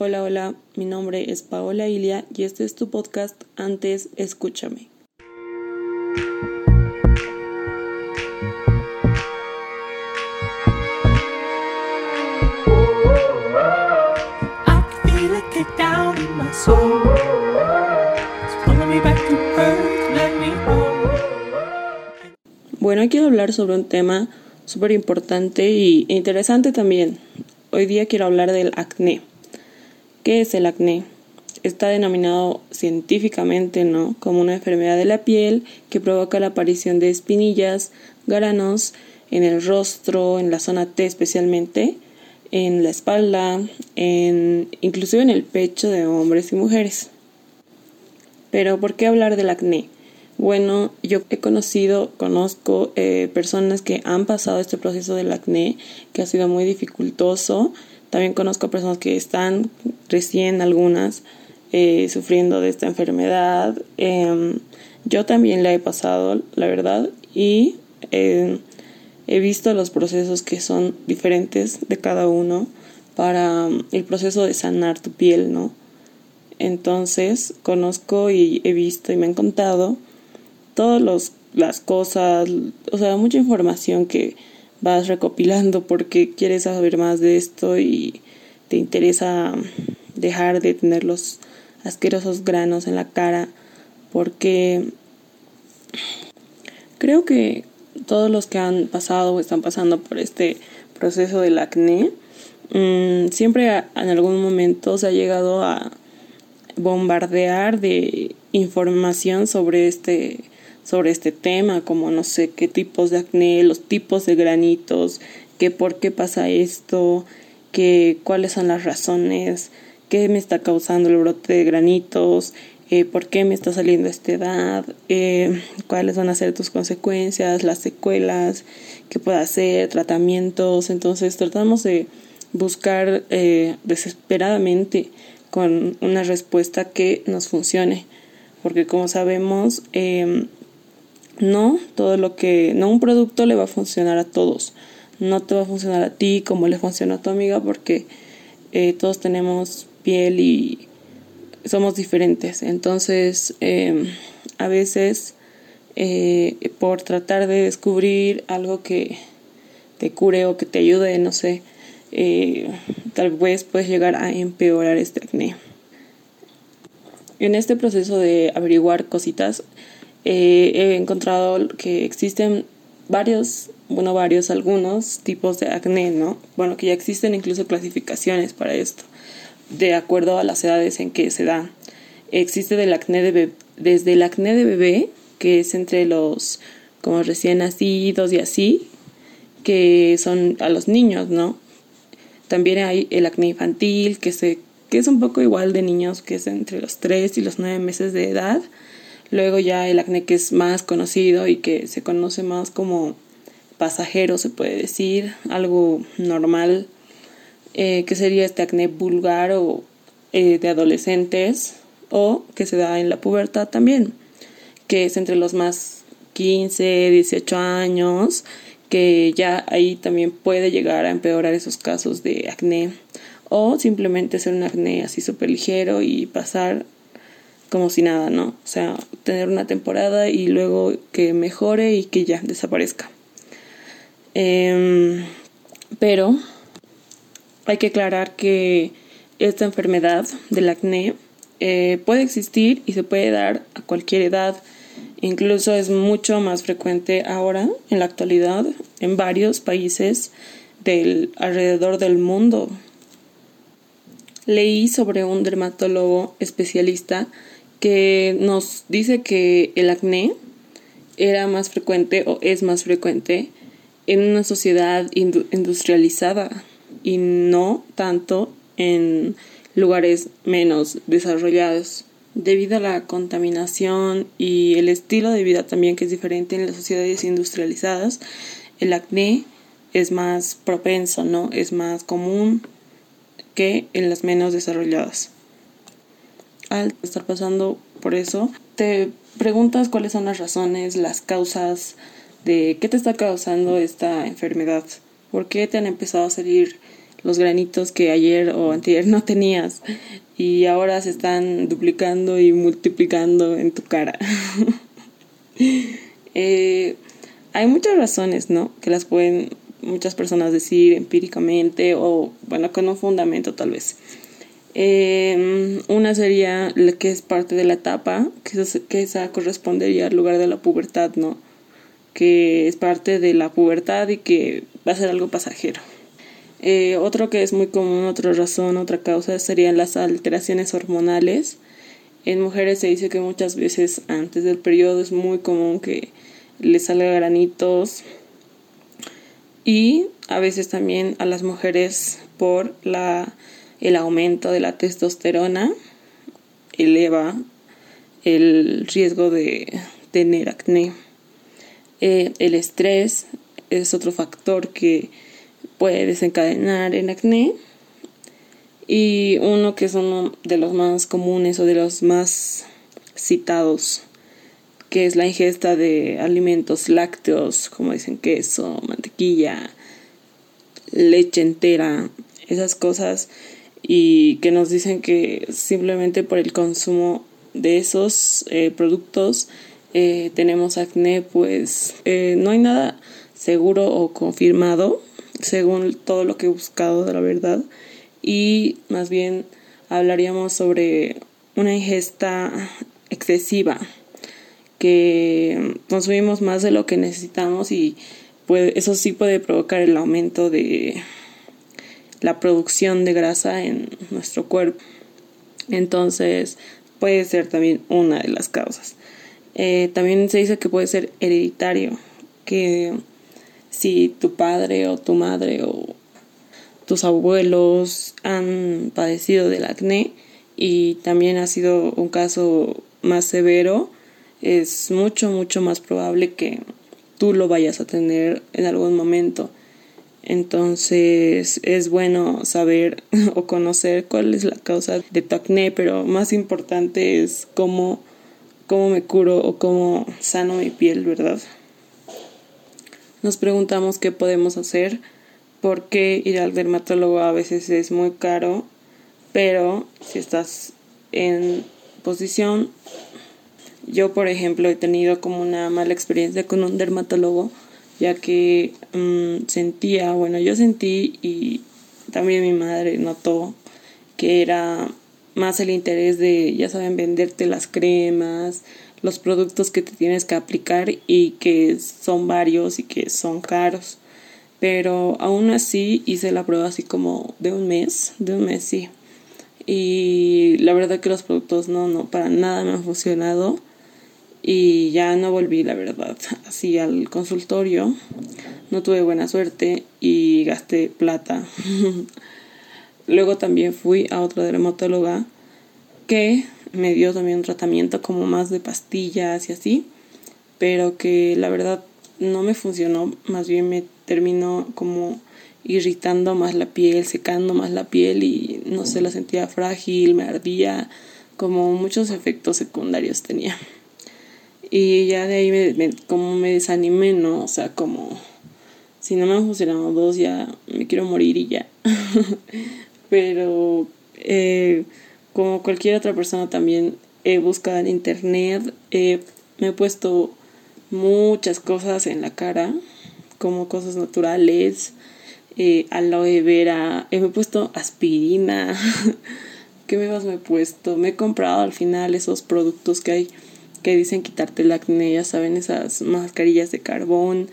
Hola, hola, mi nombre es Paola Ilia y este es tu podcast Antes Escúchame. Bueno, quiero hablar sobre un tema súper importante e interesante también. Hoy día quiero hablar del acné. ¿Qué es el acné? Está denominado científicamente ¿no? como una enfermedad de la piel que provoca la aparición de espinillas, granos en el rostro, en la zona T especialmente, en la espalda, en, inclusive en el pecho de hombres y mujeres. Pero ¿por qué hablar del acné? Bueno, yo he conocido, conozco eh, personas que han pasado este proceso del acné, que ha sido muy dificultoso. También conozco personas que están recién, algunas, eh, sufriendo de esta enfermedad. Em, yo también la he pasado, la verdad, y em, he visto los procesos que son diferentes de cada uno para um, el proceso de sanar tu piel, ¿no? Entonces, conozco y he visto y me han contado todas las cosas, o sea, mucha información que vas recopilando porque quieres saber más de esto y te interesa dejar de tener los asquerosos granos en la cara porque creo que todos los que han pasado o están pasando por este proceso del acné mm, siempre en algún momento se ha llegado a bombardear de información sobre este sobre este tema, como no sé qué tipos de acné, los tipos de granitos, que por qué pasa esto, que cuáles son las razones, qué me está causando el brote de granitos, eh, por qué me está saliendo a esta edad, eh, cuáles van a ser tus consecuencias, las secuelas, qué puede hacer, tratamientos. Entonces tratamos de buscar eh, desesperadamente con una respuesta que nos funcione, porque como sabemos, em, no, todo lo que, no un producto le va a funcionar a todos. No te va a funcionar a ti como le funciona a tu amiga porque eh, todos tenemos y somos diferentes. Entonces, em, a veces eh, por tratar de descubrir algo que te cure o que te ayude, no sé, eh, tal vez puedes llegar a empeorar este acné. En este proceso de averiguar cositas, eh, he encontrado que existen varios, bueno, varios, algunos tipos de acné, ¿no? Bueno, que ya existen incluso clasificaciones para esto, de acuerdo a las edades en que se da. Existe del acné de desde el acné de bebé, que es entre los como recién nacidos y así, que son a los niños, ¿no? También hay el acné infantil, que, se, que es un poco igual de niños, que es entre los 3 y los 9 meses de edad. Luego ya el acné que es más conocido y que se conoce más como pasajero, se puede decir, algo normal, eh, que sería este acné vulgar o eh, de adolescentes o que se da en la pubertad también, que es entre los más 15, 18 años, que ya ahí también puede llegar a empeorar esos casos de acné o simplemente ser un acné así súper ligero y pasar como si nada, ¿no? O sea, tener una temporada y luego que mejore y que ya desaparezca. Em, pero hay que aclarar que esta enfermedad del acné eh, puede existir y se puede dar a cualquier edad. Incluso es mucho más frecuente ahora, en la actualidad, en varios países del alrededor del mundo. Leí sobre un dermatólogo especialista que nos dice que el acné era más frecuente o es más frecuente en una sociedad industrializada y no tanto en lugares menos desarrollados. Debido a la contaminación y el estilo de vida también que es diferente en las sociedades industrializadas, el acné es más propenso, ¿no? Es más común que en las menos desarrolladas al estar pasando por eso, te preguntas cuáles son las razones, las causas de qué te está causando esta enfermedad, por qué te han empezado a salir los granitos que ayer o anterior no tenías y ahora se están duplicando y multiplicando en tu cara. Eh, hay muchas razones, ¿no? Que las pueden muchas personas decir empíricamente o, bueno, con un fundamento tal vez. Eh, una sería la que es parte de la etapa, que, que esa correspondería al lugar de la pubertad, ¿no? Que es parte de la pubertad y que va a ser algo pasajero. Eh, otro que es muy común, otra razón, otra causa serían las alteraciones hormonales. En mujeres se dice que muchas veces antes del periodo es muy común que les salga granitos y a veces también a las mujeres por la, el aumento de la testosterona eleva el riesgo de tener acné. Eh, el estrés es otro factor que puede desencadenar el acné. Y uno que es uno de los más comunes o de los más citados, que es la ingesta de alimentos lácteos, como dicen queso, mantequilla, leche entera, esas cosas, y que nos dicen que simplemente por el consumo de esos eh, productos eh, tenemos acné, pues eh, no hay nada seguro o confirmado según todo lo que he buscado de la verdad y más bien hablaríamos sobre una ingesta excesiva que consumimos más de lo que necesitamos y puede, eso sí puede provocar el aumento de la producción de grasa en nuestro cuerpo. Entonces puede ser también una de las causas. Eh, también se dice que puede ser hereditario, que si tu padre o tu madre o tus abuelos han padecido del acné y también ha sido un caso más severo, es mucho, mucho más probable que tú lo vayas a tener en algún momento. Entonces es bueno saber o conocer cuál es la causa de tu acné, pero más importante es cómo, cómo me curo o cómo sano mi piel, ¿verdad? Nos preguntamos qué podemos hacer, porque ir al dermatólogo a veces es muy caro, pero si estás en posición, yo por ejemplo he tenido como una mala experiencia con un dermatólogo, ya que mm, sentía, bueno, yo sentí y también mi madre notó que era más el interés de, ya saben, venderte las cremas, los productos que te tienes que aplicar y que son varios y que son caros. Pero aún así hice la prueba así como de un mes, de un mes sí. Y la verdad que los productos no, no, para nada me han funcionado. Y ya no volví, la verdad, así al consultorio. No tuve buena suerte y gasté plata. Luego también fui a otra dermatóloga que me dio también un tratamiento como más de pastillas y así, pero que la verdad no me funcionó, más bien me terminó como irritando más la piel, secando más la piel y no sé, la sentía frágil, me ardía, como muchos efectos secundarios tenía. Y ya de ahí me, como me desanimé, ¿no? O sea, como si no me han funcionado dos ya me quiero morir y ya. Pero eh, como cualquier otra persona también he buscado en internet, me he puesto muchas cosas en la cara, como cosas naturales, eh, aloe vera, me he puesto aspirina, ¿qué más me he puesto? Me he comprado al final esos productos que hay que dicen quitarte el acné, ya saben, esas mascarillas de carbón,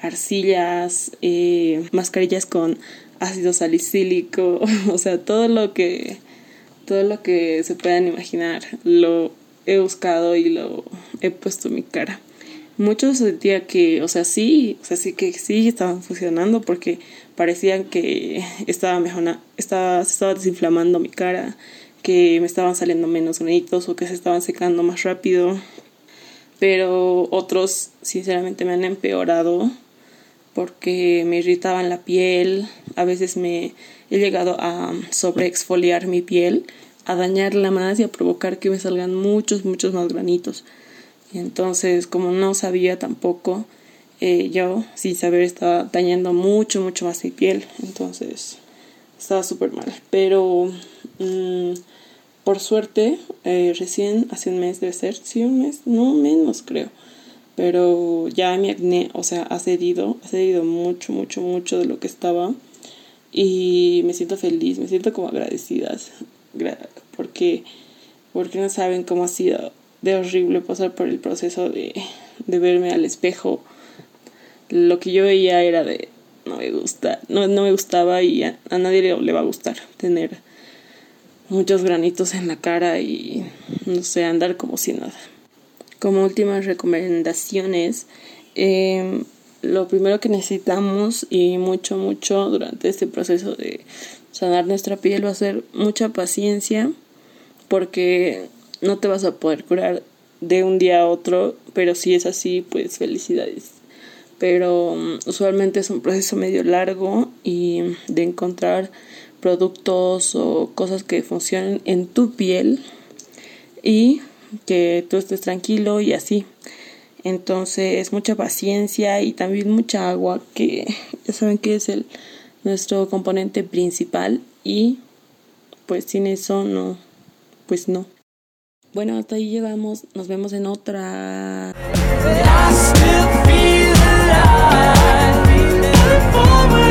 arcillas, eh, mascarillas con ácido salicílico, o sea, todo lo que todo lo que se puedan imaginar lo he buscado y lo he puesto en mi cara. Muchos sentían que, o sea, sí, o sea, sí que sí estaban funcionando porque parecían que estaba mejor, estaba, se estaba desinflamando mi cara, que me estaban saliendo menos granitos o que se estaban secando más rápido. Pero otros, sinceramente, me han empeorado porque me irritaban la piel, a veces me he llegado a sobreexfoliar mi piel, a dañarla más y a provocar que me salgan muchos, muchos más granitos. Y entonces, como no sabía tampoco, eh, yo sin saber estaba dañando mucho, mucho más mi piel. Entonces, estaba súper mal. Pero mm, por suerte, eh, recién hace un mes debe ser, sí, un mes, no menos creo. Pero ya mi acné, o sea, ha cedido, ha cedido mucho, mucho, mucho de lo que estaba. Y me siento feliz, me siento como agradecida. Porque, porque no saben cómo ha sido de horrible pasar por el proceso de, de verme al espejo. Lo que yo veía era de, no me gusta, no, no me gustaba y a, nadie le, le, va a gustar tener muchos granitos en la cara y no sé, andar como si nada. Como últimas recomendaciones, eh, lo primero que necesitamos y mucho, mucho durante este proceso de sanar nuestra piel va a ser mucha paciencia porque no te vas a poder curar de un día a otro, pero si es así, pues felicidades. Pero mm, usualmente es un proceso medio largo y de encontrar productos o cosas que funcionen en tu piel y que tú estés tranquilo y así. Entonces, mucha paciencia y también mucha agua, que ya saben que es el nuestro componente principal y pues sin eso no, pues no. Bueno, hasta ahí llegamos, nos vemos en otra. I